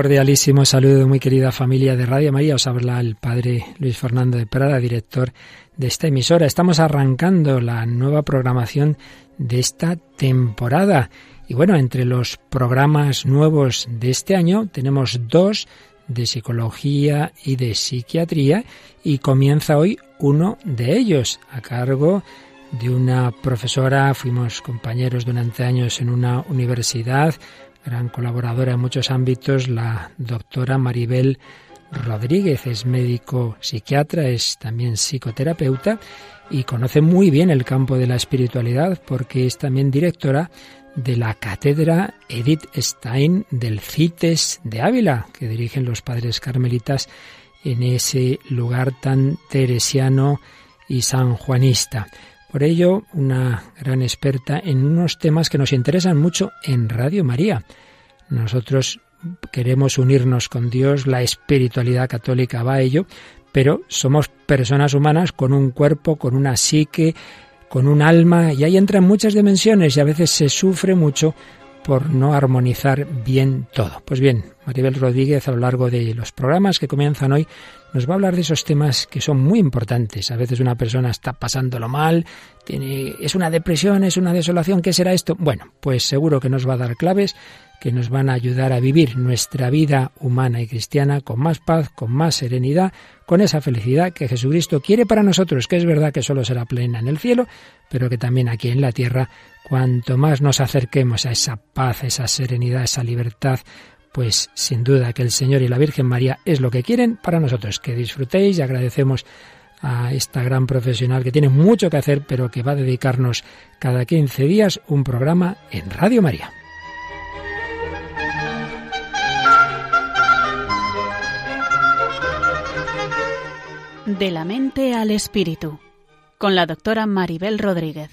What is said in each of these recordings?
cordialísimo saludo, muy querida familia de Radio María. Os habla el padre Luis Fernando de Prada, director de esta emisora. Estamos arrancando la nueva programación de esta temporada. Y bueno, entre los programas nuevos de este año tenemos dos de psicología y de psiquiatría y comienza hoy uno de ellos a cargo de una profesora, fuimos compañeros durante años en una universidad, gran colaboradora en muchos ámbitos, la doctora Maribel Rodríguez. Es médico psiquiatra, es también psicoterapeuta y conoce muy bien el campo de la espiritualidad porque es también directora de la cátedra Edith Stein del CITES de Ávila, que dirigen los padres carmelitas en ese lugar tan teresiano y sanjuanista. Por ello, una gran experta en unos temas que nos interesan mucho en Radio María. Nosotros queremos unirnos con Dios, la espiritualidad católica va a ello, pero somos personas humanas con un cuerpo, con una psique, con un alma, y ahí entran muchas dimensiones y a veces se sufre mucho por no armonizar bien todo. Pues bien, Maribel Rodríguez a lo largo de los programas que comienzan hoy nos va a hablar de esos temas que son muy importantes. A veces una persona está pasándolo mal, tiene, es una depresión, es una desolación, ¿qué será esto? Bueno, pues seguro que nos va a dar claves que nos van a ayudar a vivir nuestra vida humana y cristiana con más paz, con más serenidad, con esa felicidad que Jesucristo quiere para nosotros, que es verdad que solo será plena en el cielo, pero que también aquí en la tierra, cuanto más nos acerquemos a esa paz, esa serenidad, esa libertad, pues sin duda que el Señor y la Virgen María es lo que quieren para nosotros. Que disfrutéis y agradecemos a esta gran profesional que tiene mucho que hacer, pero que va a dedicarnos cada 15 días un programa en Radio María. De la mente al espíritu, con la doctora Maribel Rodríguez.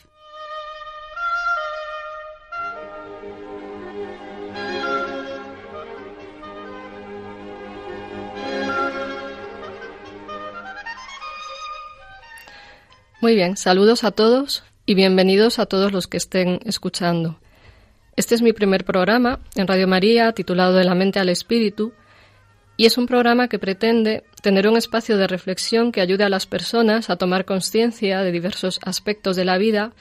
Muy bien, saludos a todos y bienvenidos a todos los que estén escuchando. Este es mi primer programa en Radio María titulado De la mente al espíritu y es un programa que pretende tener un espacio de reflexión que ayude a las personas a tomar conciencia de diversos aspectos de la vida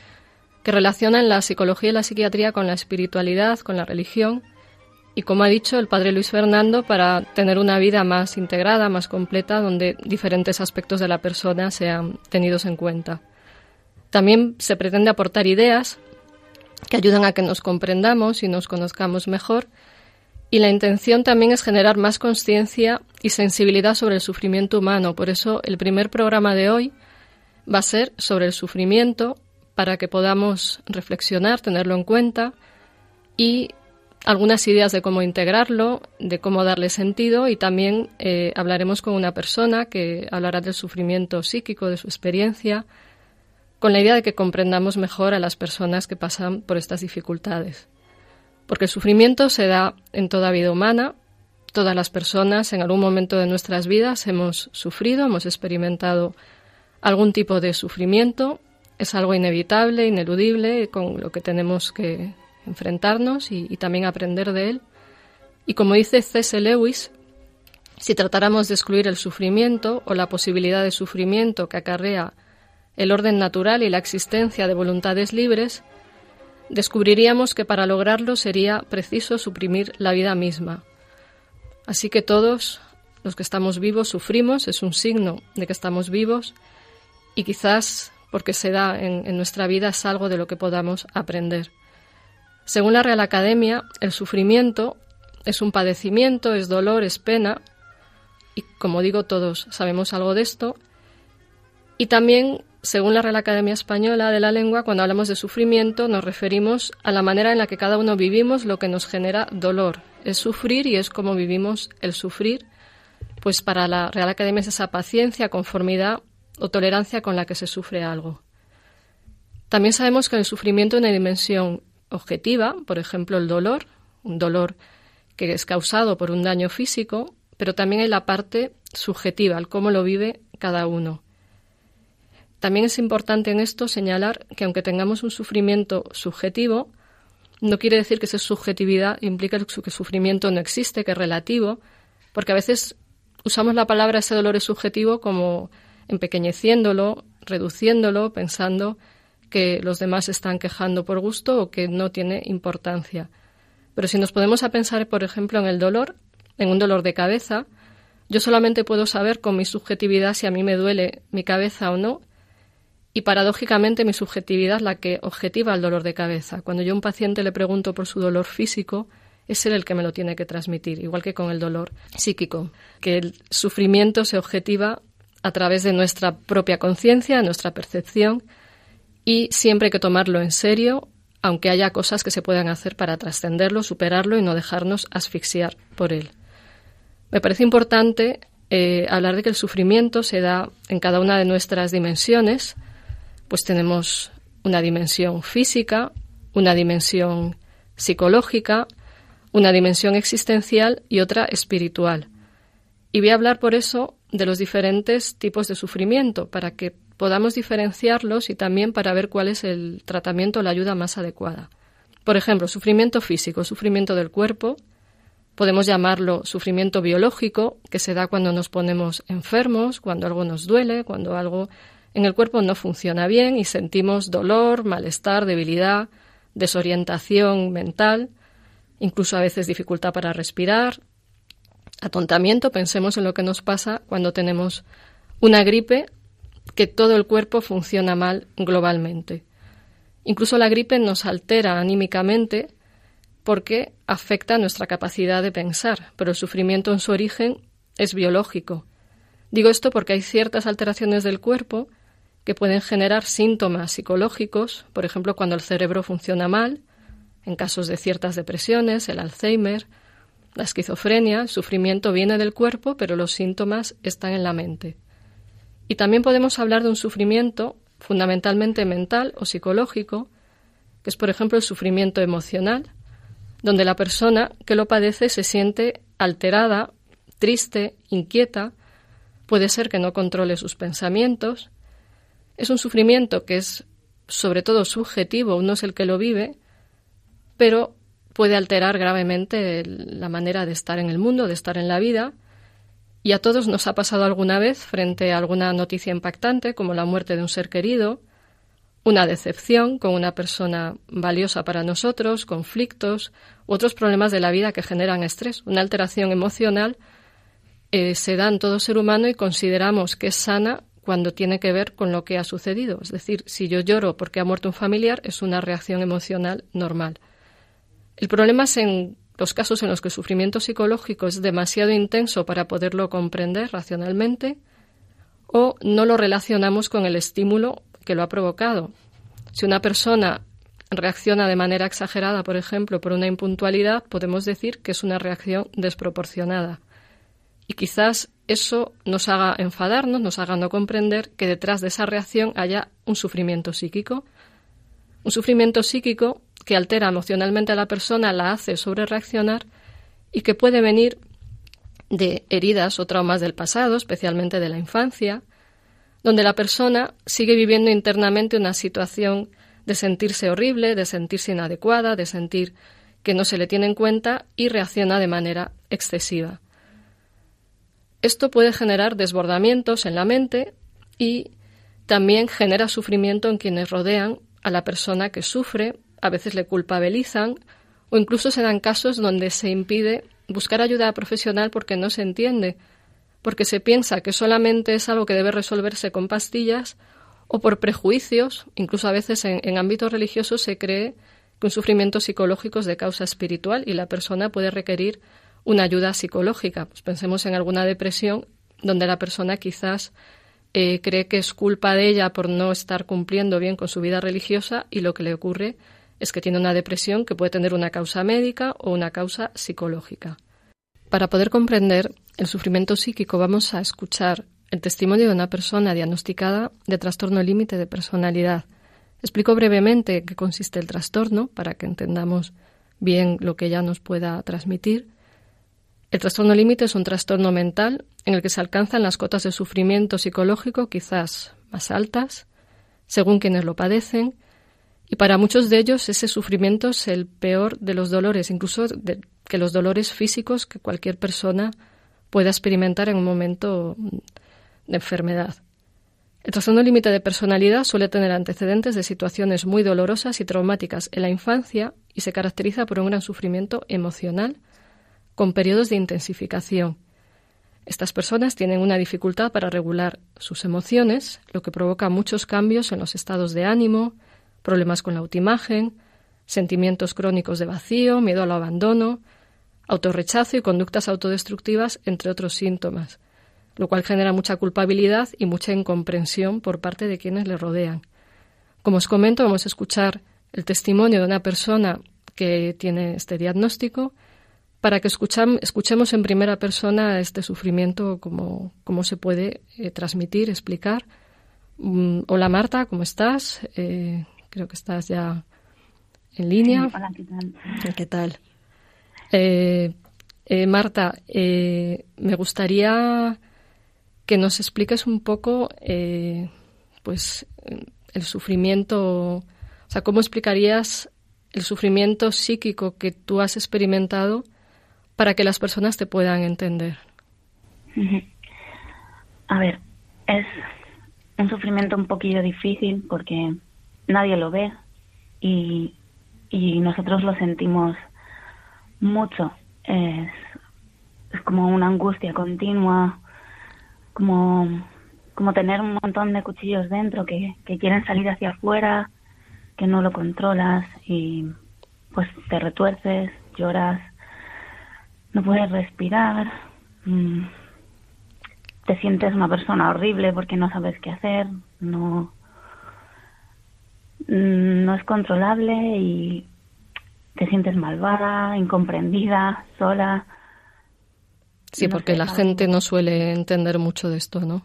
que relacionan la psicología y la psiquiatría con la espiritualidad, con la religión y, como ha dicho el padre Luis Fernando, para tener una vida más integrada, más completa, donde diferentes aspectos de la persona sean tenidos en cuenta. También se pretende aportar ideas que ayudan a que nos comprendamos y nos conozcamos mejor, y la intención también es generar más conciencia y sensibilidad sobre el sufrimiento humano. Por eso el primer programa de hoy va a ser sobre el sufrimiento, para que podamos reflexionar, tenerlo en cuenta y algunas ideas de cómo integrarlo, de cómo darle sentido y también eh, hablaremos con una persona que hablará del sufrimiento psíquico, de su experiencia, con la idea de que comprendamos mejor a las personas que pasan por estas dificultades. Porque el sufrimiento se da en toda vida humana, todas las personas en algún momento de nuestras vidas hemos sufrido, hemos experimentado algún tipo de sufrimiento, es algo inevitable, ineludible, con lo que tenemos que enfrentarnos y, también aprender de él. Y como dice C.S. Lewis, si tratáramos de excluir el sufrimiento o la posibilidad de sufrimiento que acarrea el orden natural y la existencia de voluntades libres, descubriríamos que para lograrlo sería preciso suprimir la vida misma. Así que todos los que estamos vivos sufrimos, es un signo de que estamos vivos y quizás porque se da en nuestra vida es algo de lo que podamos aprender. Según la Real Academia, el sufrimiento es un padecimiento, es dolor, es pena, y como digo, todos sabemos algo de esto. Y también, según la Real Academia Española de la Lengua, cuando hablamos de sufrimiento nos referimos a la manera en la que cada uno vivimos lo que nos genera dolor. Es sufrir y es como vivimos el sufrir. Pues para la Real Academia es esa paciencia, conformidad o tolerancia con la que se sufre algo. También sabemos que el sufrimiento tiene una dimensión objetiva, por ejemplo, el dolor, un dolor que es causado por un daño físico, pero también hay la parte subjetiva, el cómo lo vive cada uno. También es importante en esto señalar que aunque tengamos un sufrimiento subjetivo, no quiere decir que esa subjetividad implica que sufrimiento no existe, que es relativo, porque a veces usamos la palabra ese dolor es subjetivo como empequeñeciéndolo, reduciéndolo, pensando que los demás están quejando por gusto o que no tiene importancia. Pero si nos podemos a pensar, por ejemplo, en el dolor, en un dolor de cabeza, yo solamente puedo saber con mi subjetividad si a mí me duele mi cabeza o no, y paradójicamente mi subjetividad es la que objetiva el dolor de cabeza. Cuando yo a un paciente le pregunto por su dolor físico, es él el que me lo tiene que transmitir, igual que con el dolor psíquico, que el sufrimiento se objetiva a través de nuestra propia conciencia, nuestra percepción, y siempre hay que tomarlo en serio, aunque haya cosas que se puedan hacer para trascenderlo, superarlo y no dejarnos asfixiar por él. Me parece importante eh, hablar de que el sufrimiento se da en cada una de nuestras dimensiones, pues tenemos una dimensión física, una dimensión psicológica, una dimensión existencial y otra espiritual. Y voy a hablar por eso de los diferentes tipos de sufrimiento, para que podamos diferenciarlos y también para ver cuál es el tratamiento o la ayuda más adecuada. Por ejemplo, sufrimiento físico, sufrimiento del cuerpo, podemos llamarlo sufrimiento biológico, que se da cuando nos ponemos enfermos, cuando algo nos duele, cuando algo en el cuerpo no funciona bien y sentimos dolor, malestar, debilidad, desorientación mental, incluso a veces dificultad para respirar, atontamiento, pensemos en lo que nos pasa cuando tenemos una gripe, que todo el cuerpo funciona mal globalmente. Incluso la gripe nos altera anímicamente porque afecta nuestra capacidad de pensar, pero el sufrimiento en su origen es biológico. Digo esto porque hay ciertas alteraciones del cuerpo que pueden generar síntomas psicológicos, por ejemplo, cuando el cerebro funciona mal, en casos de ciertas depresiones, el Alzheimer, la esquizofrenia, el sufrimiento viene del cuerpo, pero los síntomas están en la mente. Y también podemos hablar de un sufrimiento fundamentalmente mental o psicológico, que es, por ejemplo, el sufrimiento emocional, donde la persona que lo padece se siente alterada, triste, inquieta, puede ser que no controle sus pensamientos, es un sufrimiento que es sobre todo subjetivo, uno es el que lo vive, pero puede alterar gravemente la manera de estar en el mundo, de estar en la vida. Y a todos nos ha pasado alguna vez frente a alguna noticia impactante, como la muerte de un ser querido, una decepción con una persona valiosa para nosotros, conflictos, otros problemas de la vida que generan estrés, una alteración emocional eh, se da en todo ser humano y consideramos que es sana cuando tiene que ver con lo que ha sucedido. Es decir, si yo lloro porque ha muerto un familiar, es una reacción emocional normal. El problema es en los casos en los que el sufrimiento psicológico es demasiado intenso para poderlo comprender racionalmente o no lo relacionamos con el estímulo que lo ha provocado. Si una persona reacciona de manera exagerada, por ejemplo, por una impuntualidad, podemos decir que es una reacción desproporcionada. Y quizás eso nos haga enfadarnos, nos haga no comprender que detrás de esa reacción haya un sufrimiento psíquico. Un sufrimiento psíquico que altera emocionalmente a la persona, la hace sobre reaccionar y que puede venir de heridas o traumas del pasado, especialmente de la infancia, donde la persona sigue viviendo internamente una situación de sentirse horrible, de sentirse inadecuada, de sentir que no se le tiene en cuenta y reacciona de manera excesiva. Esto puede generar desbordamientos en la mente y también genera sufrimiento en quienes rodean a la persona que sufre, a veces le culpabilizan o incluso se dan casos donde se impide buscar ayuda profesional porque no se entiende, porque se piensa que solamente es algo que debe resolverse con pastillas o por prejuicios, incluso a veces en, ámbitos religiosos se cree que un sufrimiento psicológico es de causa espiritual y la persona puede requerir una ayuda psicológica. Pues pensemos en alguna depresión donde la persona quizás eh, cree que es culpa de ella por no estar cumpliendo bien con su vida religiosa y lo que le ocurre es que tiene una depresión que puede tener una causa médica o una causa psicológica. Para poder comprender el sufrimiento psíquico vamos a escuchar el testimonio de una persona diagnosticada de trastorno límite de personalidad. Explico brevemente qué consiste el trastorno para que entendamos bien lo que ella nos pueda transmitir el trastorno límite es un trastorno mental en el que se alcanzan las cotas de sufrimiento psicológico quizás más altas, según quienes lo padecen, Y para muchos de ellos ese sufrimiento es el peor de los dolores, incluso que los dolores físicos que cualquier persona pueda experimentar en un momento de enfermedad. El trastorno límite de personalidad suele tener antecedentes de situaciones muy dolorosas y traumáticas en la infancia y se caracteriza por un gran sufrimiento emocional con periodos de intensificación. Estas personas tienen una dificultad para regular sus emociones, lo que provoca muchos cambios en los estados de ánimo, problemas con la autoimagen, sentimientos crónicos de vacío, miedo al abandono, autorrechazo y conductas autodestructivas, entre otros síntomas lo cual genera mucha culpabilidad y mucha incomprensión por parte de quienes le rodean. Como os comento, vamos a escuchar el testimonio de una persona que tiene este diagnóstico para que escuchemos en primera persona este sufrimiento, cómo, cómo se puede eh, transmitir, explicar. Mm, hola Marta, ¿cómo estás? Eh, creo que estás ya en línea. hola, ¿qué tal? ¿Qué tal? Eh, Marta, me gustaría que nos expliques un poco, eh, pues, el sufrimiento, o sea, cómo explicarías el sufrimiento psíquico que tú has experimentado para que las personas te puedan entender. A ver, es un sufrimiento un poquillo difícil porque nadie lo ve y, y nosotros lo sentimos mucho. Es, es como una angustia continua, como, como tener un montón de cuchillos dentro que, que quieren salir hacia afuera, que no lo controlas y pues te retuerces, lloras, no puedes respirar, mm, te sientes una persona horrible porque no sabes qué hacer, no, mm, no es controlable y te sientes malvada, incomprendida, sola. Sí, porque la gente no suele entender mucho de esto, ¿no?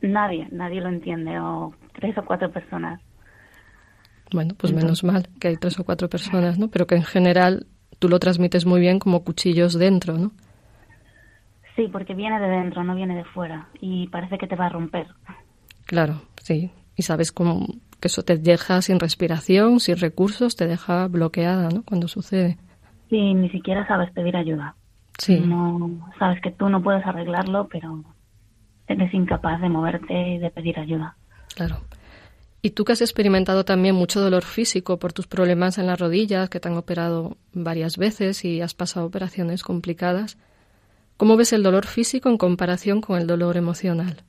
Nadie, nadie lo entiende, o tres o cuatro personas. Bueno, pues menos mal que hay tres o cuatro personas, ¿no? Pero que en general tú lo transmites muy bien como cuchillos dentro, ¿no? Sí, porque viene de dentro, no viene de fuera, y parece que te va a romper. Claro, sí. Y sabes cómo que eso te deja sin respiración, sin recursos, te deja bloqueada, ¿no? Cuando sucede. Sí, ni siquiera sabes pedir ayuda. Sí. No, sabes que tú no puedes arreglarlo, pero eres incapaz de moverte y de pedir ayuda. Claro. Y tú que has experimentado también mucho dolor físico por tus problemas en las rodillas, que te han operado varias veces y has pasado operaciones complicadas, ¿cómo ves el dolor físico en comparación con el dolor emocional?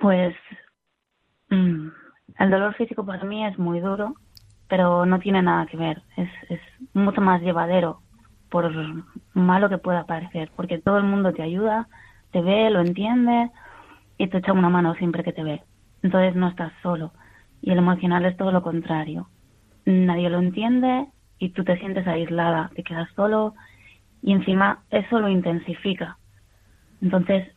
Pues mm, el dolor físico para mí es muy duro, pero no tiene nada que ver. Es, es mucho más llevadero por malo que pueda parecer, porque todo el mundo te ayuda, te ve, lo entiende y te echa una mano siempre que te ve. Entonces no estás solo. Y el emocional es todo lo contrario. Nadie lo entiende y tú te sientes aislada, te quedas solo y encima eso lo intensifica. Entonces,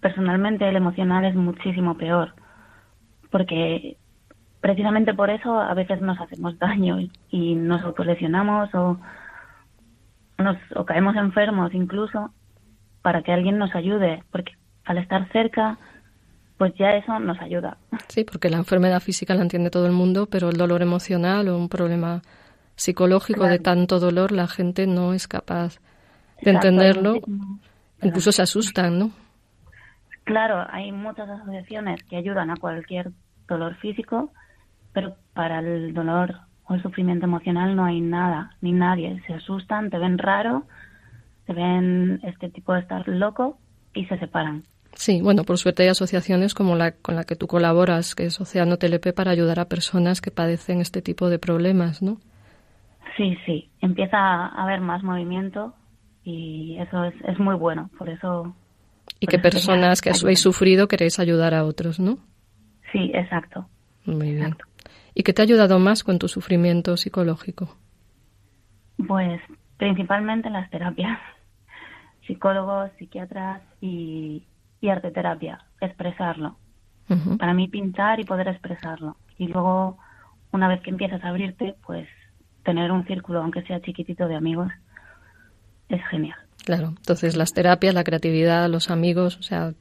personalmente el emocional es muchísimo peor, porque precisamente por eso a veces nos hacemos daño y nos autolesionamos o nos, o caemos enfermos incluso para que alguien nos ayude, porque al estar cerca, pues ya eso nos ayuda. Sí, porque la enfermedad física la entiende todo el mundo, pero el dolor emocional o un problema psicológico de tanto dolor, la gente no es capaz de entenderlo. Incluso se asustan, ¿no? Claro, hay muchas asociaciones que ayudan a cualquier dolor físico, pero para el dolor o el sufrimiento emocional no hay nada, ni nadie. Se asustan, te ven raro, te ven este tipo de estar loco y se separan. Sí, bueno, por suerte hay asociaciones como la con la que tú colaboras, que es Océano TLP, para ayudar a personas que padecen este tipo de problemas, ¿no? Sí, sí, empieza a haber más movimiento y eso es, es muy bueno, por eso... Y que personas que habéis sufrido queréis ayudar a otros, ¿no? Sí, exacto. Muy bien. ¿Y qué te ha ayudado más con tu sufrimiento psicológico? Pues principalmente las terapias, psicólogos, psiquiatras y, y arte terapia, expresarlo. Para mí pintar y poder expresarlo. Y luego, una vez que empiezas a abrirte, pues tener un círculo, aunque sea chiquitito de amigos, es genial. Claro, entonces las terapias, la creatividad, los amigos, o sea...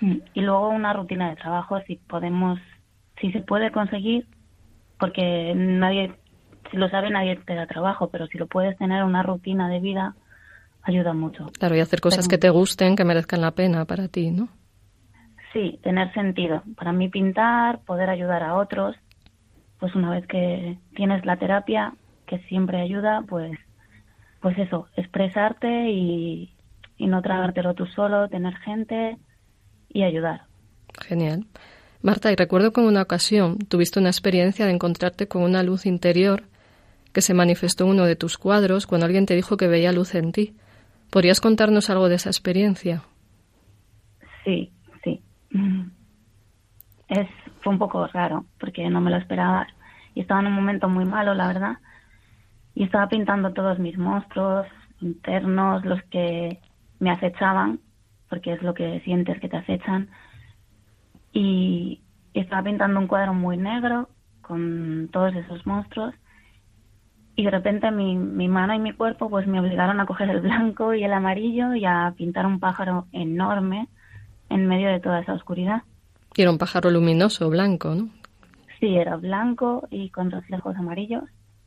Mm, y luego una rutina de trabajo, si podemos si se puede conseguir, porque nadie, si lo sabe nadie te da trabajo, pero si lo puedes tener una rutina de vida, ayuda mucho. Claro, y hacer cosas que te gusten, que merezcan la pena para ti, ¿no? Sí, tener sentido. Para mí pintar, poder ayudar a otros, pues una vez que tienes la terapia, que siempre ayuda, pues, pues eso, expresarte y, y no tragártelo tú solo, tener gente y ayudar. Genial. Marta, y recuerdo que en una ocasión tuviste una experiencia de encontrarte con una luz interior que se manifestó en uno de tus cuadros cuando alguien te dijo que veía luz en ti. ¿Podrías contarnos algo de esa experiencia? Sí, sí. Es, fue un poco raro porque no me lo esperaba y estaba en un momento muy malo, la verdad. Y estaba pintando todos mis monstruos internos, los que me acechaban, porque es lo que sientes que te acechan. Y estaba pintando un cuadro muy negro con todos esos monstruos y de repente mi, mi mano y mi cuerpo pues me obligaron a coger el blanco y el amarillo y a pintar un pájaro enorme en medio de toda esa oscuridad. Y era un pájaro luminoso, blanco, ¿no? Sí, era blanco y con reflejos amarillos.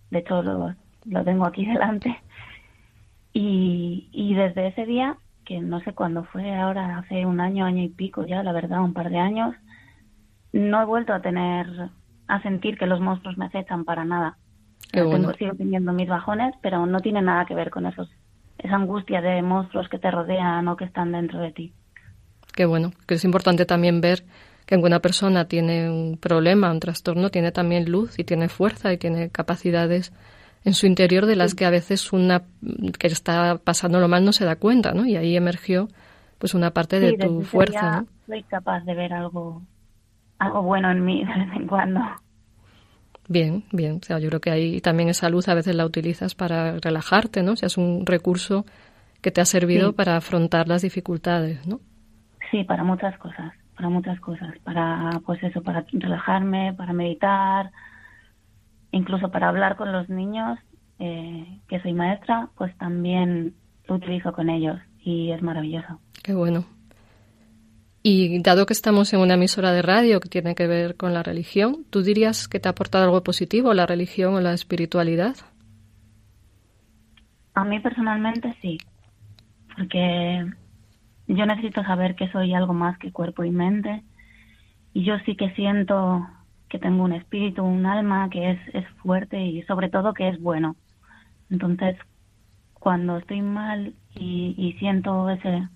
De hecho, lo, lo tengo aquí delante. Y, y desde ese día, que no sé cuándo fue, ahora hace un año, año y pico ya, la verdad, un par de años, no he vuelto a tener, a sentir que los monstruos me acechan para nada. Tengo, sigo teniendo mis bajones, pero no tiene nada que ver con esos, esa angustia de monstruos que te rodean o que están dentro de ti. Qué bueno, que es importante también ver que una persona tiene un problema, un trastorno, tiene también luz y tiene fuerza y tiene capacidades en su interior de las que a veces una que está pasando lo mal no se da cuenta, ¿no? Y ahí emergió pues una parte de tu fuerza, ¿no? Soy capaz de ver algo algo bueno en mí de vez en cuando. Bien, bien. O sea, yo creo que ahí también esa luz a veces la utilizas para relajarte, ¿no? O sea, es un recurso que te ha servido para afrontar las dificultades, ¿no? Sí, para muchas cosas, para muchas cosas. Para, pues eso, para relajarme, para meditar, incluso para hablar con los niños, eh, que soy maestra, pues también lo utilizo con ellos y es maravilloso. Qué bueno. Y dado que estamos en una emisora de radio que tiene que ver con la religión, ¿tú dirías que te ha aportado algo positivo la religión o la espiritualidad? A mí personalmente sí, porque yo necesito saber que soy algo más que cuerpo y mente y yo sí que siento que tengo un espíritu, un alma que es, es fuerte y sobre todo que es bueno. Entonces, cuando estoy mal y, siento ese,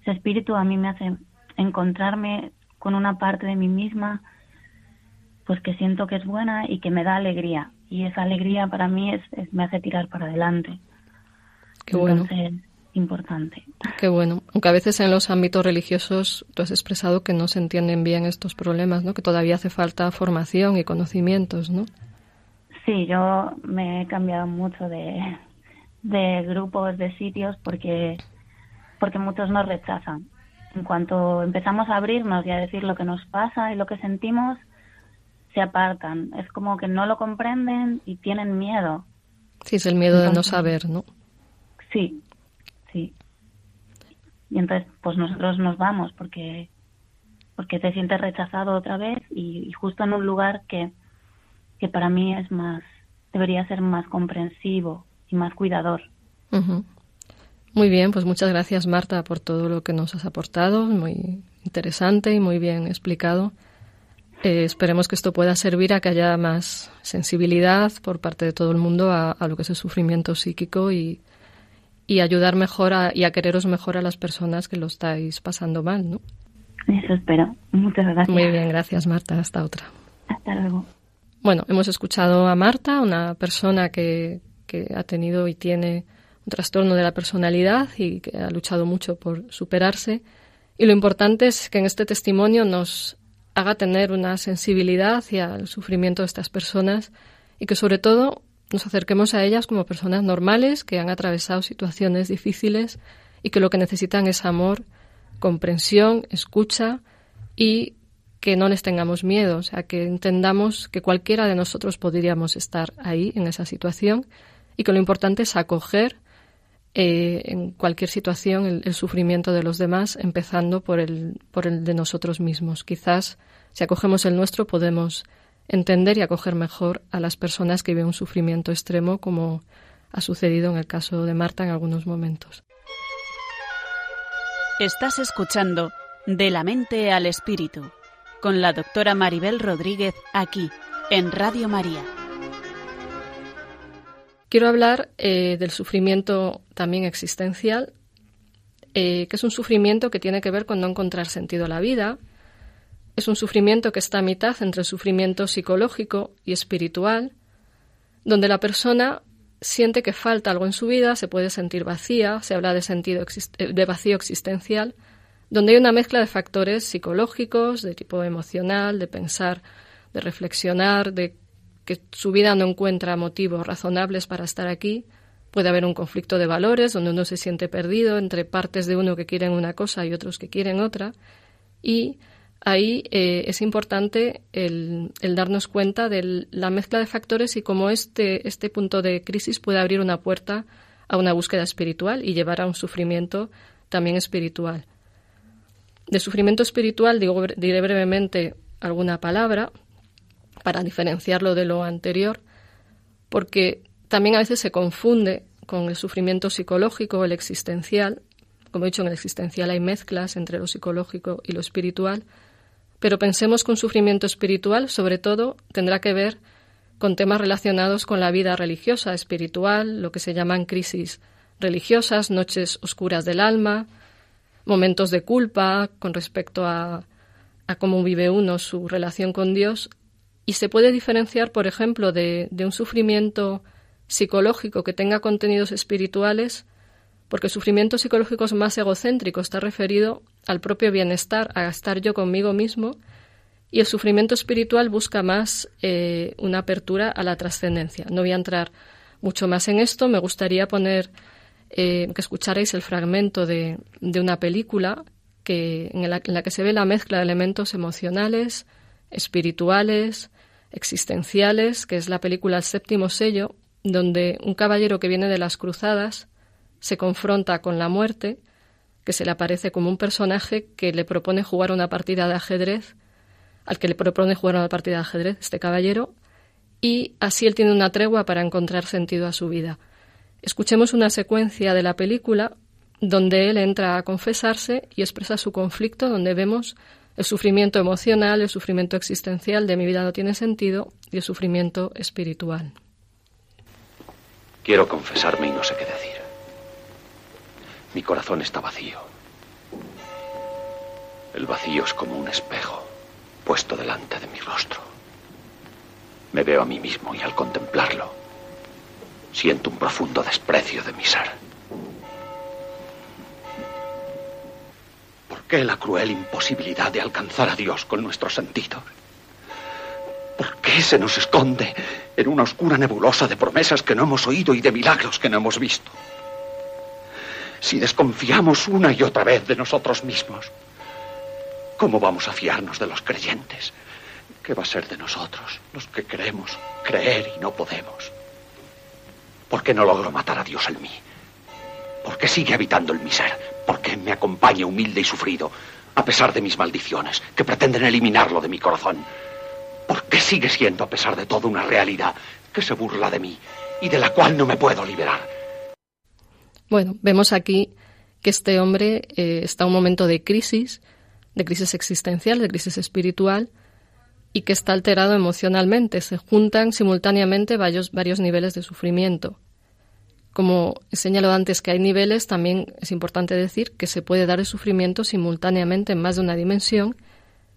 ese espíritu, a mí me hace encontrarme con una parte de mí misma pues que siento que es buena y que me da alegría. Y esa alegría para mí es, me hace tirar para adelante. Qué bueno. Importante. Qué bueno. Aunque a veces en los ámbitos religiosos tú has expresado que no se entienden bien estos problemas no que todavía hace falta formación y conocimientos no sí yo me he cambiado mucho de de grupos de sitios porque porque muchos nos rechazan en cuanto empezamos a abrirnos y a decir lo que nos pasa y lo que sentimos, se apartan. Es como que no lo comprenden y tienen miedo. Sí, es el miedo de no saber, ¿no? Sí, sí. Y entonces, pues nosotros nos vamos porque porque te sientes rechazado otra vez y, justo en un lugar que, que para mí es más, debería ser más comprensivo y más cuidador. Muy bien, pues muchas gracias Marta por todo lo que nos has aportado, muy interesante y muy bien explicado. Eh, esperemos que esto pueda servir a que haya más sensibilidad por parte de todo el mundo a, lo que es el sufrimiento psíquico y, ayudar mejor a, y a quereros mejor a las personas que lo estáis pasando mal, ¿no? Eso espero. Muchas gracias. Muy bien, gracias Marta. Hasta otra. Hasta luego. Bueno, hemos escuchado a Marta, una persona que, que ha tenido y tiene un trastorno de la personalidad y que ha luchado mucho por superarse. Y lo importante es que en este testimonio nos haga tener una sensibilidad hacia el sufrimiento de estas personas y que sobre todo nos acerquemos a ellas como personas normales que han atravesado situaciones difíciles y que lo que necesitan es amor, comprensión, escucha y que no les tengamos miedo, o sea, que entendamos que cualquiera de nosotros podríamos estar ahí en esa situación y que lo importante es acoger eh, en cualquier situación el, sufrimiento de los demás, empezando por el, por el de nosotros mismos. Quizás Si acogemos el nuestro, podemos entender y acoger mejor a las personas que viven un sufrimiento extremo, como ha sucedido en el caso de Marta en algunos momentos. Estás escuchando De la mente al espíritu con la doctora Maribel Rodríguez aquí en Radio María. Quiero hablar eh, del sufrimiento también existencial, eh, que es un sufrimiento que tiene que ver con no encontrar sentido a la vida. Es un sufrimiento que está a mitad entre el sufrimiento psicológico y espiritual, donde la persona siente que falta algo en su vida, se puede sentir vacía, se habla de, sentido eh, de vacío existencial, donde hay una mezcla de factores psicológicos, de tipo emocional, de pensar, de reflexionar, de que su vida no encuentra motivos razonables para estar aquí. Puede haber un conflicto de valores donde uno se siente perdido entre partes de uno que quieren una cosa y otros que quieren otra. Y ahí eh, es importante el, darnos cuenta de la mezcla de factores y cómo este, este punto de crisis puede abrir una puerta a una búsqueda espiritual y llevar a un sufrimiento también espiritual. De sufrimiento espiritual diré brevemente alguna palabra para diferenciarlo de lo anterior, porque también a veces se confunde con el sufrimiento psicológico o el existencial. Como he dicho, en el existencial hay mezclas entre lo psicológico y lo espiritual, pero pensemos que un sufrimiento espiritual, sobre todo, tendrá que ver con temas relacionados con la vida religiosa, espiritual, lo que se llaman crisis religiosas, noches oscuras del alma, momentos de culpa con respecto a, cómo vive uno su relación con Dios y se puede diferenciar, por ejemplo, de, un sufrimiento psicológico que tenga contenidos espirituales, porque el sufrimiento psicológico es más egocéntrico, está referido al propio bienestar, a estar yo conmigo mismo, y el sufrimiento espiritual busca más eh, una apertura a la trascendencia. No voy a entrar mucho más en esto, me gustaría poner eh, que escucharéis el fragmento de, una película que, en, la, que se ve la mezcla de elementos emocionales, espirituales, existenciales, que es la película El séptimo sello, donde un caballero que viene de las cruzadas se confronta con la muerte, que se le aparece como un personaje que le propone jugar una partida de ajedrez, al que le propone jugar una partida de ajedrez este caballero, y así él tiene una tregua para encontrar sentido a su vida. Escuchemos una secuencia de la película donde él entra a confesarse y expresa su conflicto, donde vemos el sufrimiento emocional, el sufrimiento existencial de mi vida no tiene sentido y el sufrimiento espiritual. Quiero confesarme y no sé qué decir. Mi corazón está vacío. El vacío es como un espejo puesto delante de mi rostro. Me veo a mí mismo y al contemplarlo Siento un profundo desprecio de mi ser. ¿Por qué la cruel imposibilidad de alcanzar a Dios con nuestro sentido? ¿Por qué se nos esconde en una oscura nebulosa de promesas que no hemos oído y de milagros que no hemos visto? Si desconfiamos una y otra vez de nosotros mismos, ¿cómo vamos a fiarnos de los creyentes? ¿Qué va a ser de nosotros, los que queremos creer y no podemos? ¿Por qué no logro matar a Dios en mí? ¿Por qué sigue habitando en mi ser? ¿Por qué me acompaña humilde y sufrido, a pesar de mis maldiciones, que pretenden eliminarlo de mi corazón? ¿Por qué sigue siendo, a pesar de todo, una realidad que se burla de mí y de la cual no me puedo liberar? Bueno, vemos aquí que este hombre eh, está en un momento de crisis, de crisis existencial, de crisis espiritual, y que está alterado emocionalmente. Se juntan simultáneamente varios, varios niveles de sufrimiento. Como he señalado antes que hay niveles, también es importante decir que se puede dar el sufrimiento simultáneamente en más de una dimensión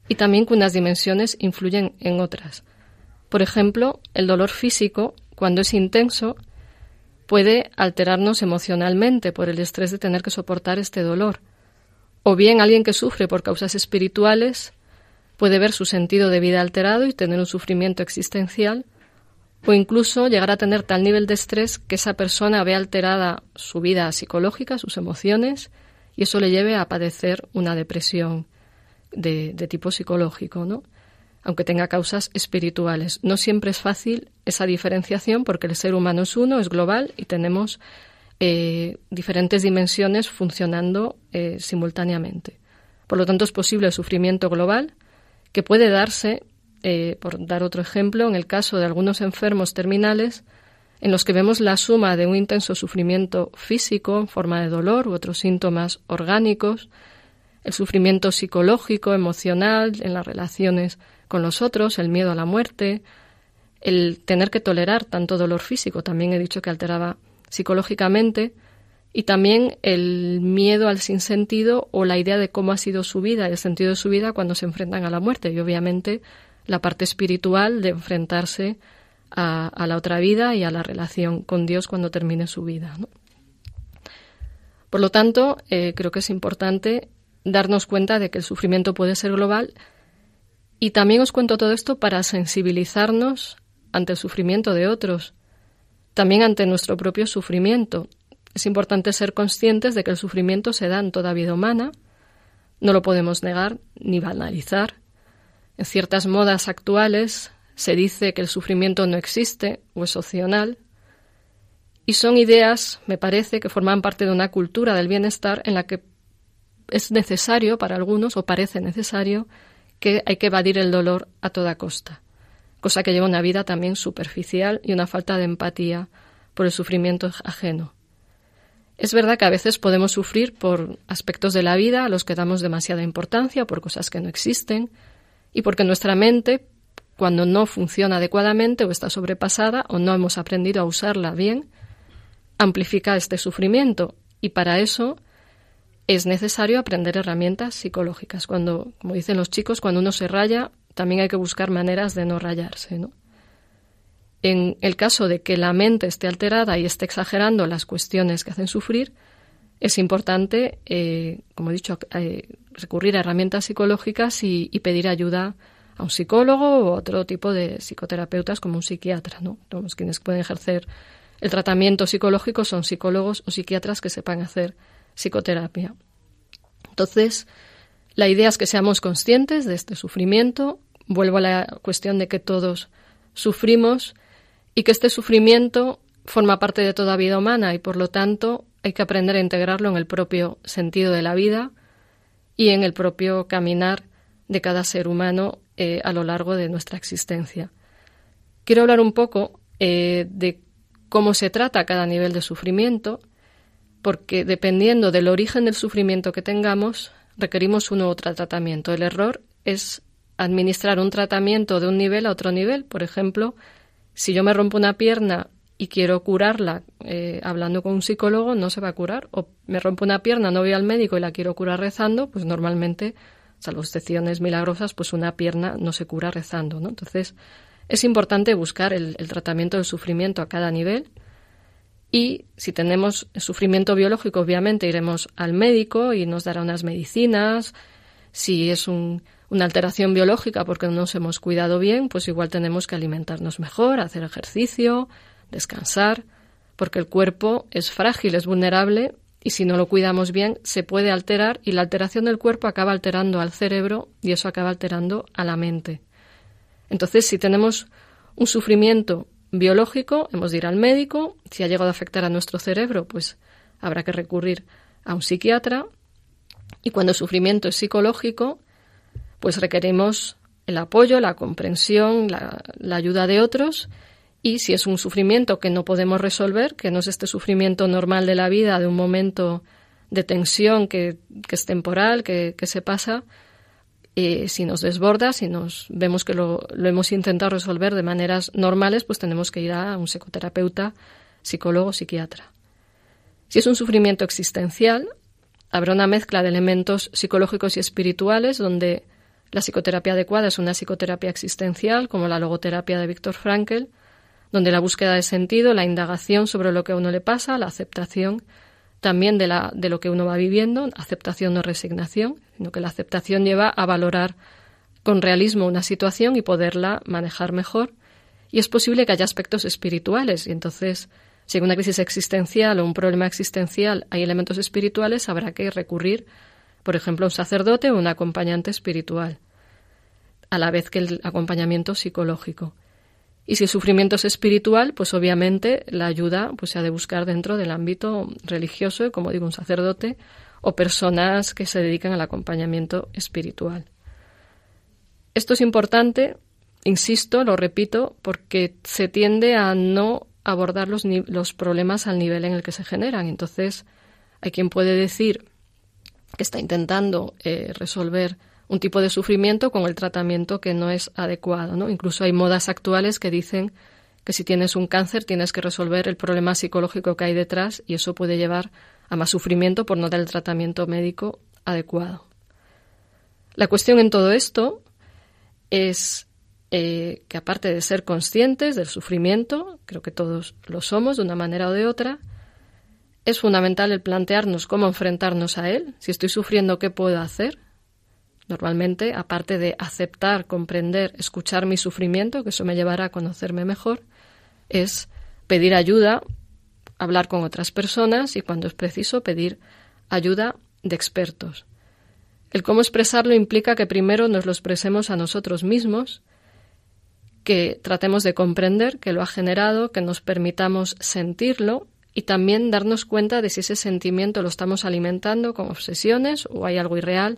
y también que unas dimensiones influyen en otras. Por ejemplo, el dolor físico, cuando es intenso, puede alterarnos emocionalmente por el estrés de tener que soportar este dolor. O bien alguien que sufre por causas espirituales puede ver su sentido de vida alterado y tener un sufrimiento existencial, o incluso llegar a tener tal nivel de estrés que esa persona ve alterada su vida psicológica, sus emociones, y eso le lleve a padecer una depresión de, tipo psicológico, ¿no? aunque tenga causas espirituales. No siempre es fácil esa diferenciación porque el ser humano es uno, es global y tenemos eh, diferentes dimensiones funcionando eh, simultáneamente. Por lo tanto, es posible el sufrimiento global, que puede darse, eh, por dar otro ejemplo, en el caso de algunos enfermos terminales, en los que vemos la suma de un intenso sufrimiento físico en forma de dolor u otros síntomas orgánicos, el sufrimiento psicológico, emocional, en las relaciones con los otros, el miedo a la muerte, el tener que tolerar tanto dolor físico, también he dicho que alteraba psicológicamente, y también el miedo al sinsentido o la idea de cómo ha sido su vida, el sentido de su vida cuando se enfrentan a la muerte, y obviamente la parte espiritual de enfrentarse a, la otra vida y a la relación con Dios cuando termine su vida. Por lo tanto, eh, creo que es importante darnos cuenta de que el sufrimiento puede ser global y también os cuento todo esto para sensibilizarnos ante el sufrimiento de otros, también ante nuestro propio sufrimiento. Es importante ser conscientes de que el sufrimiento se da en toda vida humana, no lo podemos negar ni banalizar. En ciertas modas actuales se dice que el sufrimiento no existe o es opcional, y son ideas, me parece, que forman parte de una cultura del bienestar en la que es necesario para algunos, o parece necesario, que hay que evadir el dolor a toda costa, cosa que lleva una vida también superficial y una falta de empatía por el sufrimiento ajeno. Es verdad que a veces podemos sufrir por aspectos de la vida a los que damos demasiada importancia, por cosas que no existen, y porque nuestra mente cuando no funciona adecuadamente o está sobrepasada o no hemos aprendido a usarla bien, amplifica este sufrimiento y para eso es necesario aprender herramientas psicológicas. Cuando, como dicen los chicos, cuando uno se raya, también hay que buscar maneras de no rayarse, ¿no? En el caso de que la mente esté alterada y esté exagerando las cuestiones que hacen sufrir, es importante, eh, como he dicho, eh, recurrir a herramientas psicológicas y, pedir ayuda a un psicólogo o otro tipo de psicoterapeutas como un psiquiatra, ¿no? Los quienes pueden ejercer el tratamiento psicológico son psicólogos o psiquiatras que sepan hacer psicoterapia. Entonces, la idea es que seamos conscientes de este sufrimiento. Vuelvo a la cuestión de que todos sufrimos y que este sufrimiento forma parte de toda vida humana y por lo tanto hay que aprender a integrarlo en el propio sentido de la vida y en el propio caminar de cada ser humano eh, a lo largo de nuestra existencia. Quiero hablar un poco eh, de cómo se trata cada nivel de sufrimiento, porque dependiendo del origen del sufrimiento que tengamos, requerimos uno u otro tratamiento. El error es administrar un tratamiento de un nivel a otro nivel. Por ejemplo, si yo me rompo una pierna y quiero curarla eh, hablando con un psicólogo, no se va a curar. O me rompo una pierna, no voy al médico y la quiero curar rezando, pues normalmente salvo excepciones milagrosas, pues una pierna no se cura rezando, ¿no? Entonces, es importante buscar el, tratamiento del sufrimiento a cada nivel y si tenemos sufrimiento biológico, obviamente iremos al médico y nos dará unas medicinas. Si es una alteración biológica porque no nos hemos cuidado bien, pues igual tenemos que alimentarnos mejor, hacer ejercicio, descansar, porque el cuerpo es frágil, es vulnerable y si no lo cuidamos bien se puede alterar y la alteración del cuerpo acaba alterando al cerebro y eso acaba alterando a la mente. Entonces, si tenemos un sufrimiento biológico, hemos de ir al médico, si ha llegado a afectar a nuestro cerebro, pues habrá que recurrir a un psiquiatra. Y cuando el sufrimiento es psicológico, pues requerimos el apoyo, la comprensión, la, la ayuda de otros. Y si es un sufrimiento que no podemos resolver, que no es este sufrimiento normal de la vida, de un momento de tensión que, es temporal, que, se pasa, eh, si nos desborda, si nos vemos que lo, hemos intentado resolver de maneras normales, pues tenemos que ir a un psicoterapeuta, psicólogo, psiquiatra. Si es un sufrimiento existencial, habrá una mezcla de elementos psicológicos y espirituales donde la psicoterapia adecuada es una psicoterapia existencial, como la logoterapia de Víctor Frankl, donde la búsqueda de sentido, la indagación sobre lo que a uno le pasa, la aceptación también de, la, de lo que uno va viviendo, aceptación no resignación, sino que la aceptación lleva a valorar con realismo una situación y poderla manejar mejor. Y es posible que haya aspectos espirituales, y entonces, si en una crisis existencial o un problema existencial hay elementos espirituales, habrá que recurrir, por ejemplo, a un sacerdote o un acompañante espiritual, a la vez que el acompañamiento psicológico. Y si el sufrimiento es espiritual, pues obviamente la ayuda pues se ha de buscar dentro del ámbito religioso, como digo, un sacerdote o personas que se dedican al acompañamiento espiritual. Esto es importante, insisto, lo repito, porque se tiende a no abordar los, los problemas al nivel en el que se generan. Entonces, hay quien puede decir que está intentando eh, resolver un tipo de sufrimiento con el tratamiento que no es adecuado. ¿no? Incluso hay modas actuales que dicen que si tienes un cáncer tienes que resolver el problema psicológico que hay detrás y eso puede llevar a más sufrimiento por no dar el tratamiento médico adecuado. La cuestión en todo esto es eh, que aparte de ser conscientes del sufrimiento, creo que todos lo somos de una manera o de otra, es fundamental el plantearnos cómo enfrentarnos a él. Si estoy sufriendo, ¿qué puedo hacer? Normalmente, aparte de aceptar, comprender, escuchar mi sufrimiento, que eso me llevará a conocerme mejor, es pedir ayuda, hablar con otras personas y, cuando es preciso, pedir ayuda de expertos. El cómo expresarlo implica que primero nos lo expresemos a nosotros mismos, que tratemos de comprender que lo ha generado, que nos permitamos sentirlo y también darnos cuenta de si ese sentimiento lo estamos alimentando con obsesiones o hay algo irreal.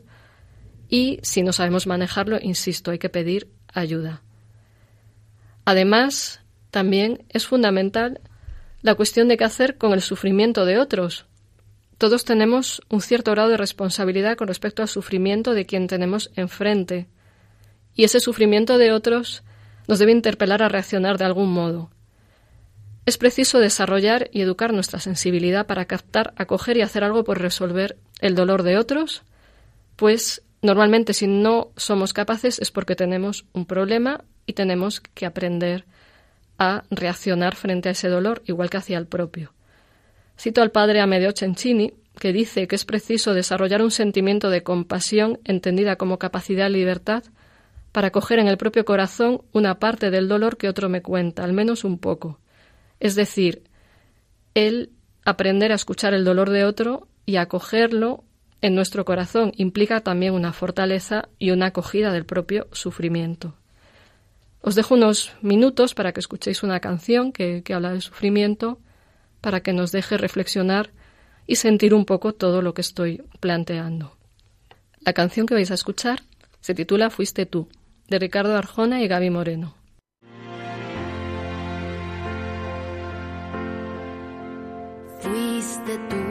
Y si no sabemos manejarlo, insisto, hay que pedir ayuda. Además, también es fundamental la cuestión de qué hacer con el sufrimiento de otros. Todos tenemos un cierto grado de responsabilidad con respecto al sufrimiento de quien tenemos enfrente. Y ese sufrimiento de otros nos debe interpelar a reaccionar de algún modo. Es preciso desarrollar y educar nuestra sensibilidad para captar, acoger y hacer algo por resolver el dolor de otros, pues normalmente si no somos capaces es porque tenemos un problema y tenemos que aprender a reaccionar frente a ese dolor igual que hacia el propio. Cito al padre Amedeo Cencini, que dice que es preciso desarrollar un sentimiento de compasión entendida como capacidad de libertad para coger en el propio corazón una parte del dolor que otro me cuenta, al menos un poco. Es decir, el aprender a escuchar el dolor de otro y acogerlo en nuestro corazón implica también una fortaleza y una acogida del propio sufrimiento. Os dejo unos minutos para que escuchéis una canción que, habla del sufrimiento, para que nos deje reflexionar y sentir un poco todo lo que estoy planteando. La canción que vais a escuchar se titula Fuiste tú, de Ricardo Arjona y Gaby Moreno. Fuiste tú.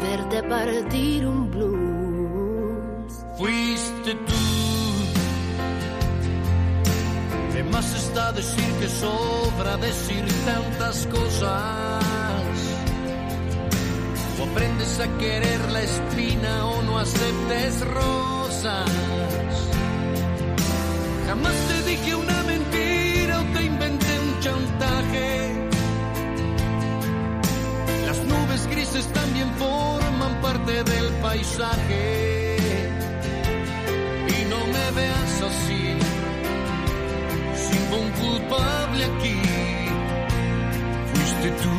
verte partir un blues. Fuiste tú más está decir que sobra decir tantas cosas? O aprendes a querer la espina o no aceptes rosas. Jamás te dije una también forman parte del paisaje. Y no me veas así un culpable aquí, fuiste tú.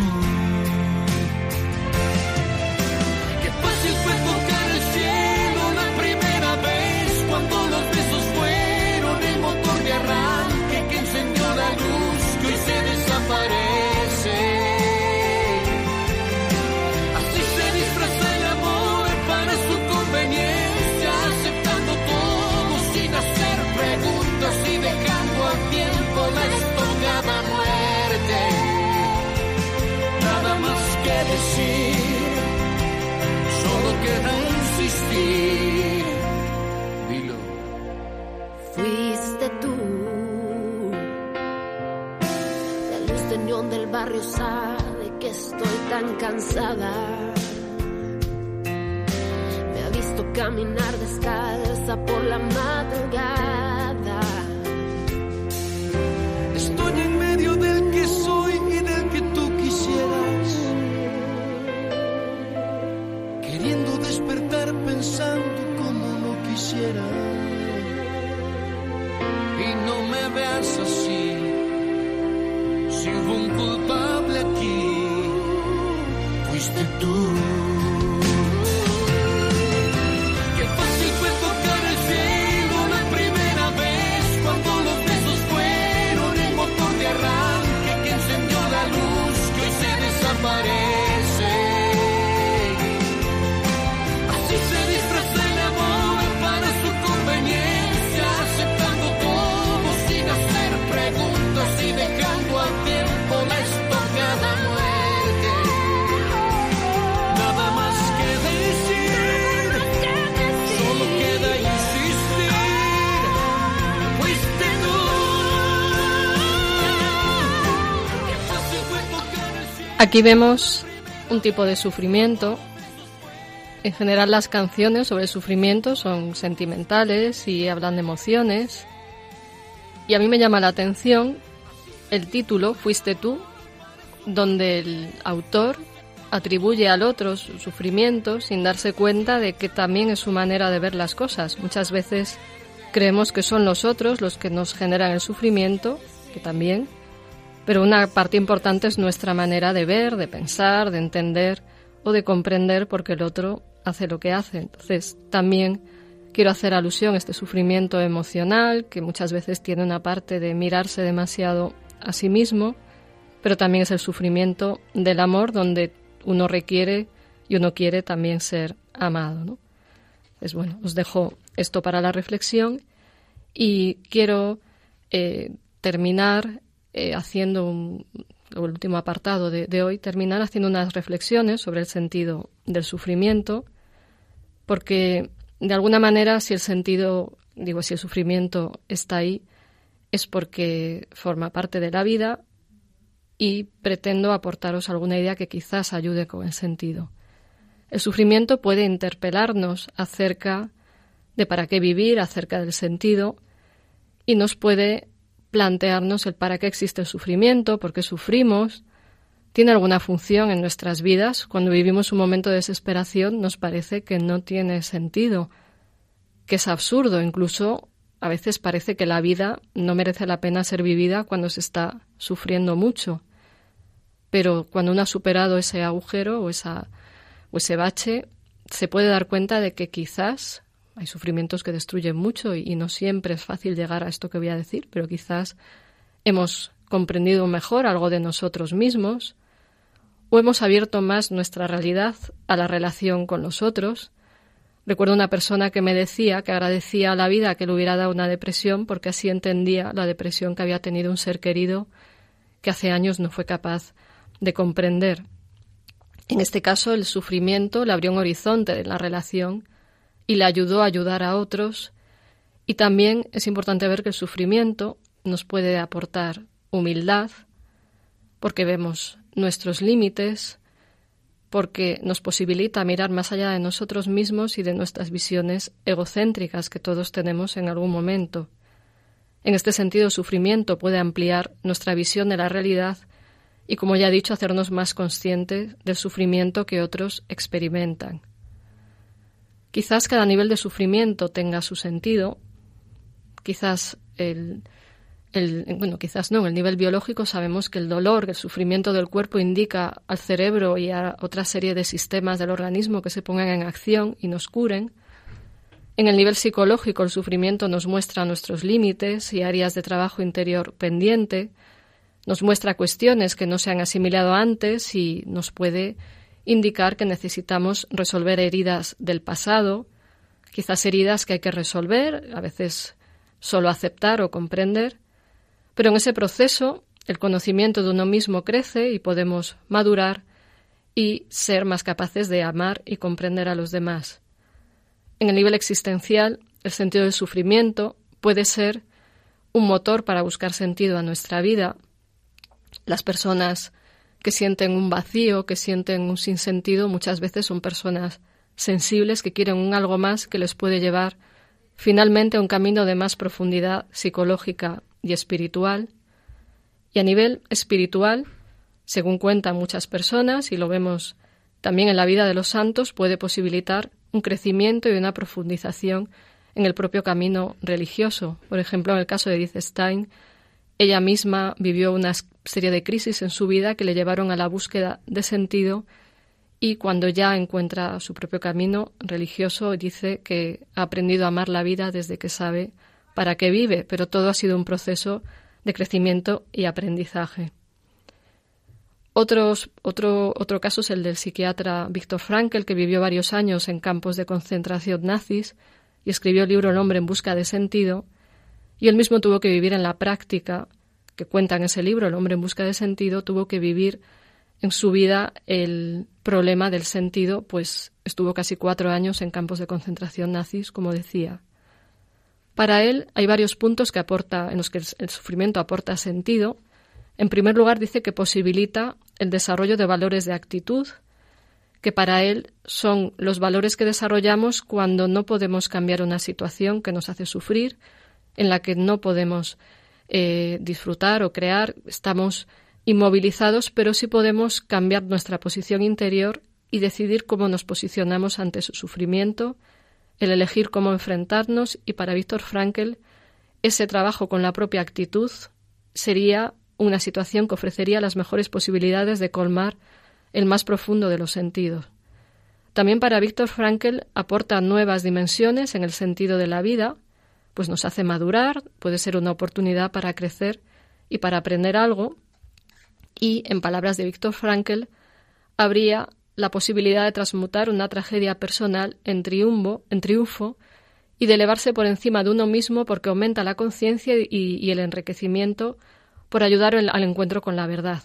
Aquí vemos un tipo de sufrimiento. En general las canciones sobre el sufrimiento son sentimentales y hablan de emociones. Y a mí me llama la atención el título, Fuiste tú, donde el autor atribuye al otro su sufrimiento sin darse cuenta de que también es su manera de ver las cosas. Muchas veces creemos que son los otros los que nos generan el sufrimiento, que también, pero una parte importante es nuestra manera de ver, de pensar, de entender o de comprender porque el otro hace lo que hace. Entonces, también quiero hacer alusión a este sufrimiento emocional que muchas veces tiene una parte de mirarse demasiado a sí mismo, pero también es el sufrimiento del amor donde uno requiere y uno quiere también ser amado. ¿no? Pues bueno, os dejo esto para la reflexión y quiero eh, terminar eh, haciendo un, el último apartado de, de hoy, terminar haciendo unas reflexiones sobre el sentido del sufrimiento, porque de alguna manera si el sentido, digo, si el sufrimiento está ahí, es porque forma parte de la vida y pretendo aportaros alguna idea que quizás ayude con el sentido. El sufrimiento puede interpelarnos acerca de para qué vivir, acerca del sentido, y nos puede plantearnos el para qué existe el sufrimiento, por qué sufrimos, tiene alguna función en nuestras vidas. Cuando vivimos un momento de desesperación nos parece que no tiene sentido, que es absurdo, incluso a veces parece que la vida no merece la pena ser vivida cuando se está sufriendo mucho. Pero cuando uno ha superado ese agujero o, esa, o ese bache, se puede dar cuenta de que quizás hay sufrimientos que destruyen mucho y, no siempre es fácil llegar a esto que voy a decir, pero quizás hemos comprendido mejor algo de nosotros mismos o hemos abierto más nuestra realidad a la relación con los otros. Recuerdo una persona que me decía que agradecía a la vida que le hubiera dado una depresión porque así entendía la depresión que había tenido un ser querido que hace años no fue capaz de comprender. En este caso, el sufrimiento le abrió un horizonte de la relación y le ayudó a ayudar a otros. Y también es importante ver que el sufrimiento nos puede aportar humildad, porque vemos nuestros límites, porque nos posibilita mirar más allá de nosotros mismos y de nuestras visiones egocéntricas que todos tenemos en algún momento. En este sentido, el sufrimiento puede ampliar nuestra visión de la realidad y, como ya he dicho, hacernos más conscientes del sufrimiento que otros experimentan. Quizás cada nivel de sufrimiento tenga su sentido, quizás el, bueno, quizás no, en el nivel biológico sabemos que el dolor, el sufrimiento del cuerpo indica al cerebro y a otra serie de sistemas del organismo que se pongan en acción y nos curen. En el nivel psicológico, el sufrimiento nos muestra nuestros límites y áreas de trabajo interior pendiente, nos muestra cuestiones que no se han asimilado antes y nos puede indicar que necesitamos resolver heridas del pasado, quizás heridas que hay que resolver, a veces solo aceptar o comprender, pero en ese proceso el conocimiento de uno mismo crece y podemos madurar y ser más capaces de amar y comprender a los demás. En el nivel existencial, el sentido del sufrimiento puede ser un motor para buscar sentido a nuestra vida. Las personas que sienten un vacío, que sienten un sinsentido, muchas veces son personas sensibles que quieren un algo más que les puede llevar finalmente a un camino de más profundidad psicológica y espiritual. Y a nivel espiritual, según cuentan muchas personas, y lo vemos también en la vida de los santos, puede posibilitar un crecimiento y una profundización en el propio camino religioso. Por ejemplo, en el caso de Edith Stein, ella misma vivió una serie de crisis en su vida que le llevaron a la búsqueda de sentido y cuando ya encuentra su propio camino religioso dice que ha aprendido a amar la vida desde que sabe para qué vive, pero todo ha sido un proceso de crecimiento y aprendizaje. Otro, otro caso es el del psiquiatra Viktor Frankl, que vivió varios años en campos de concentración nazis y escribió el libro El hombre en busca de sentido, y él mismo tuvo que vivir en la práctica que cuenta en ese libro, El hombre en busca de sentido, tuvo que vivir en su vida el problema del sentido, pues estuvo casi cuatro años en campos de concentración nazis, como decía. Para él hay varios puntos que aporta, en los que el sufrimiento aporta sentido. En primer lugar, dice que posibilita el desarrollo de valores de actitud, que para él son los valores que desarrollamos cuando no podemos cambiar una situación que nos hace sufrir, en la que no podemos eh, disfrutar o crear, estamos inmovilizados, pero sí podemos cambiar nuestra posición interior y decidir cómo nos posicionamos ante su sufrimiento, el elegir cómo enfrentarnos y para Víctor Frankl ese trabajo con la propia actitud sería una situación que ofrecería las mejores posibilidades de colmar el más profundo de los sentidos. También para Víctor Frankl aporta nuevas dimensiones en el sentido de la vida, pues nos hace madurar, puede ser una oportunidad para crecer y para aprender algo, y, en palabras de Víctor Frankl, habría la posibilidad de transmutar una tragedia personal en triunfo, en triunfo y de elevarse por encima de uno mismo porque aumenta la conciencia y, el enriquecimiento por ayudar al encuentro con la verdad.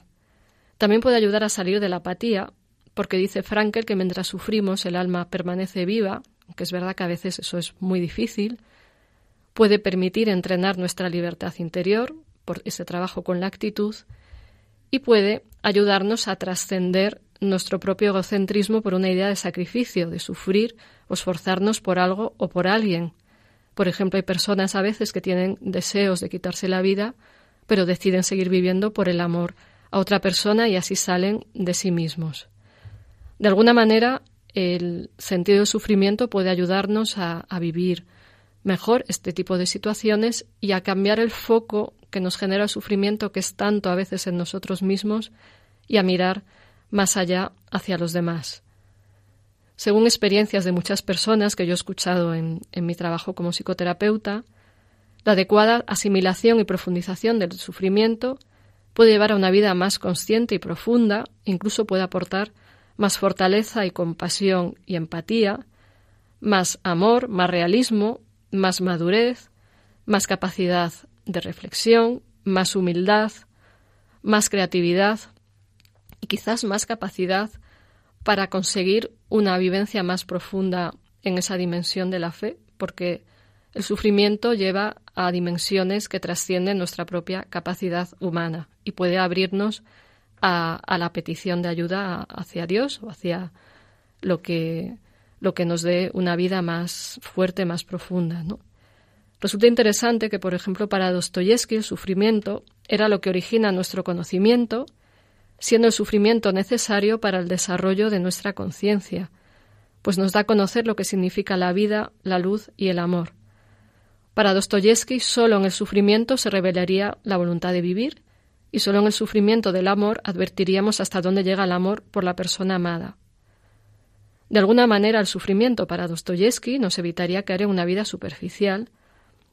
También puede ayudar a salir de la apatía, porque dice Frankel que mientras sufrimos el alma permanece viva, aunque es verdad que a veces eso es muy difícil, puede permitir entrenar nuestra libertad interior por ese trabajo con la actitud y puede ayudarnos a trascender nuestro propio egocentrismo por una idea de sacrificio, de sufrir o esforzarnos por algo o por alguien. Por ejemplo, hay personas a veces que tienen deseos de quitarse la vida, pero deciden seguir viviendo por el amor a otra persona y así salen de sí mismos. De alguna manera, el sentido del sufrimiento puede ayudarnos a, a vivir mejor este tipo de situaciones y a cambiar el foco que nos genera el sufrimiento que es tanto a veces en nosotros mismos y a mirar más allá hacia los demás. Según experiencias de muchas personas que yo he escuchado en, en mi trabajo como psicoterapeuta, la adecuada asimilación y profundización del sufrimiento puede llevar a una vida más consciente y profunda, incluso puede aportar más fortaleza y compasión y empatía, más amor, más realismo, más madurez, más capacidad de reflexión, más humildad, más creatividad y quizás más capacidad para conseguir una vivencia más profunda en esa dimensión de la fe, porque el sufrimiento lleva a dimensiones que trascienden nuestra propia capacidad humana y puede abrirnos a, la petición de ayuda hacia Dios o hacia lo que, lo que nos dé una vida más fuerte, más profunda. ¿no? Resulta interesante que, por ejemplo, para Dostoyevsky el sufrimiento era lo que origina nuestro conocimiento, siendo el sufrimiento necesario para el desarrollo de nuestra conciencia, pues nos da a conocer lo que significa la vida, la luz y el amor. Para Dostoyevsky, solo en el sufrimiento se revelaría la voluntad de vivir, y solo en el sufrimiento del amor advertiríamos hasta dónde llega el amor por la persona amada. De alguna manera, el sufrimiento para Dostoyevsky nos evitaría caer en una vida superficial,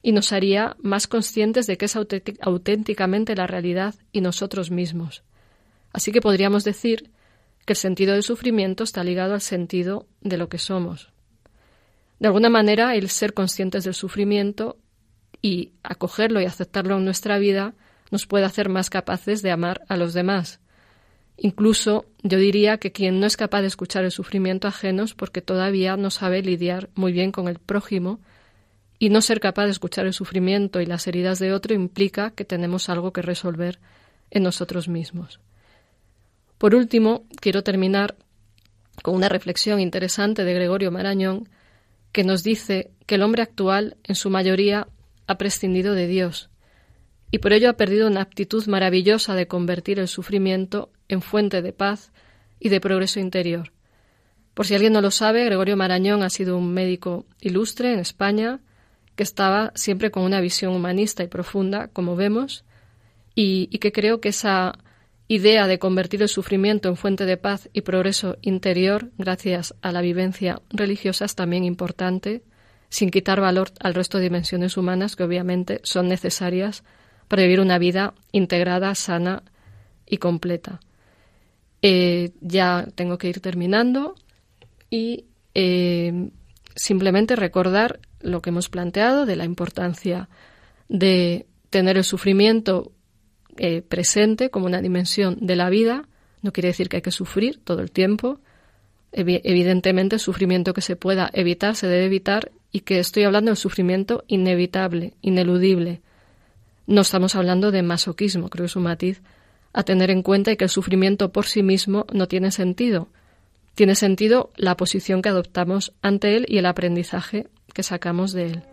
y nos haría más conscientes de que es auténticamente la realidad y nosotros mismos. Así que podríamos decir que el sentido del sufrimiento está ligado al sentido de lo que somos. De alguna manera, el ser conscientes del sufrimiento y acogerlo y aceptarlo en nuestra vida nos puede hacer más capaces de amar a los demás. Incluso yo diría que quien no es capaz de escuchar el sufrimiento ajeno es porque todavía no sabe lidiar muy bien con el prójimo y no ser capaz de escuchar el sufrimiento y las heridas de otro implica que tenemos algo que resolver en nosotros mismos. Por último, quiero terminar con una reflexión interesante de Gregorio Marañón que nos dice que el hombre actual, en su mayoría, ha prescindido de Dios y por ello ha perdido una aptitud maravillosa de convertir el sufrimiento en fuente de paz y de progreso interior. Por si alguien no lo sabe, Gregorio Marañón ha sido un médico ilustre en España, que estaba siempre con una visión humanista y profunda, como vemos, y, que creo que esa idea de convertir el sufrimiento en fuente de paz y progreso interior gracias a la vivencia religiosa es también importante, sin quitar valor al resto de dimensiones humanas que obviamente son necesarias para vivir una vida integrada, sana y completa. Eh, ya tengo que ir terminando y eh, simplemente recordar lo que hemos planteado de la importancia de tener el sufrimiento eh, presente como una dimensión de la vida. No quiere decir que hay que sufrir todo el tiempo. evidentemente, el sufrimiento que se pueda evitar se debe evitar y que estoy hablando del sufrimiento inevitable, ineludible. No estamos hablando de masoquismo, creo que es un matiz a tener en cuenta y que el sufrimiento por sí mismo no tiene sentido. Tiene sentido la posición que adoptamos ante él y el aprendizaje que sacamos de él.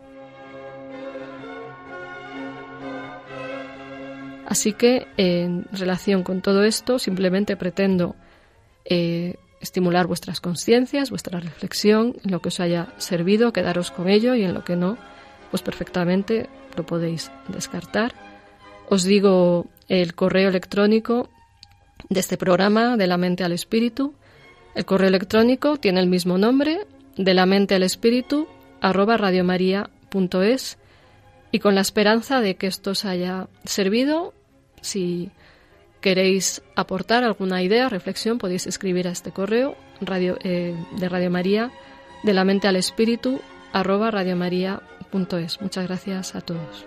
Así que, en relación con todo esto, simplemente pretendo eh, estimular vuestras conciencias, vuestra reflexión, en lo que os haya servido, quedaros con ello y en lo que no, pues perfectamente lo podéis descartar. Os digo el correo electrónico de este programa, de la mente al espíritu. El correo electrónico tiene el mismo nombre, de la mente al espíritu, arroba radiomaria.es y con la esperanza de que esto os haya servido si queréis aportar alguna idea, reflexión, podéis escribir a este correo eh, de Radio María, de la mente al espíritu, arroba radiomaria.es. Muchas gracias a todos.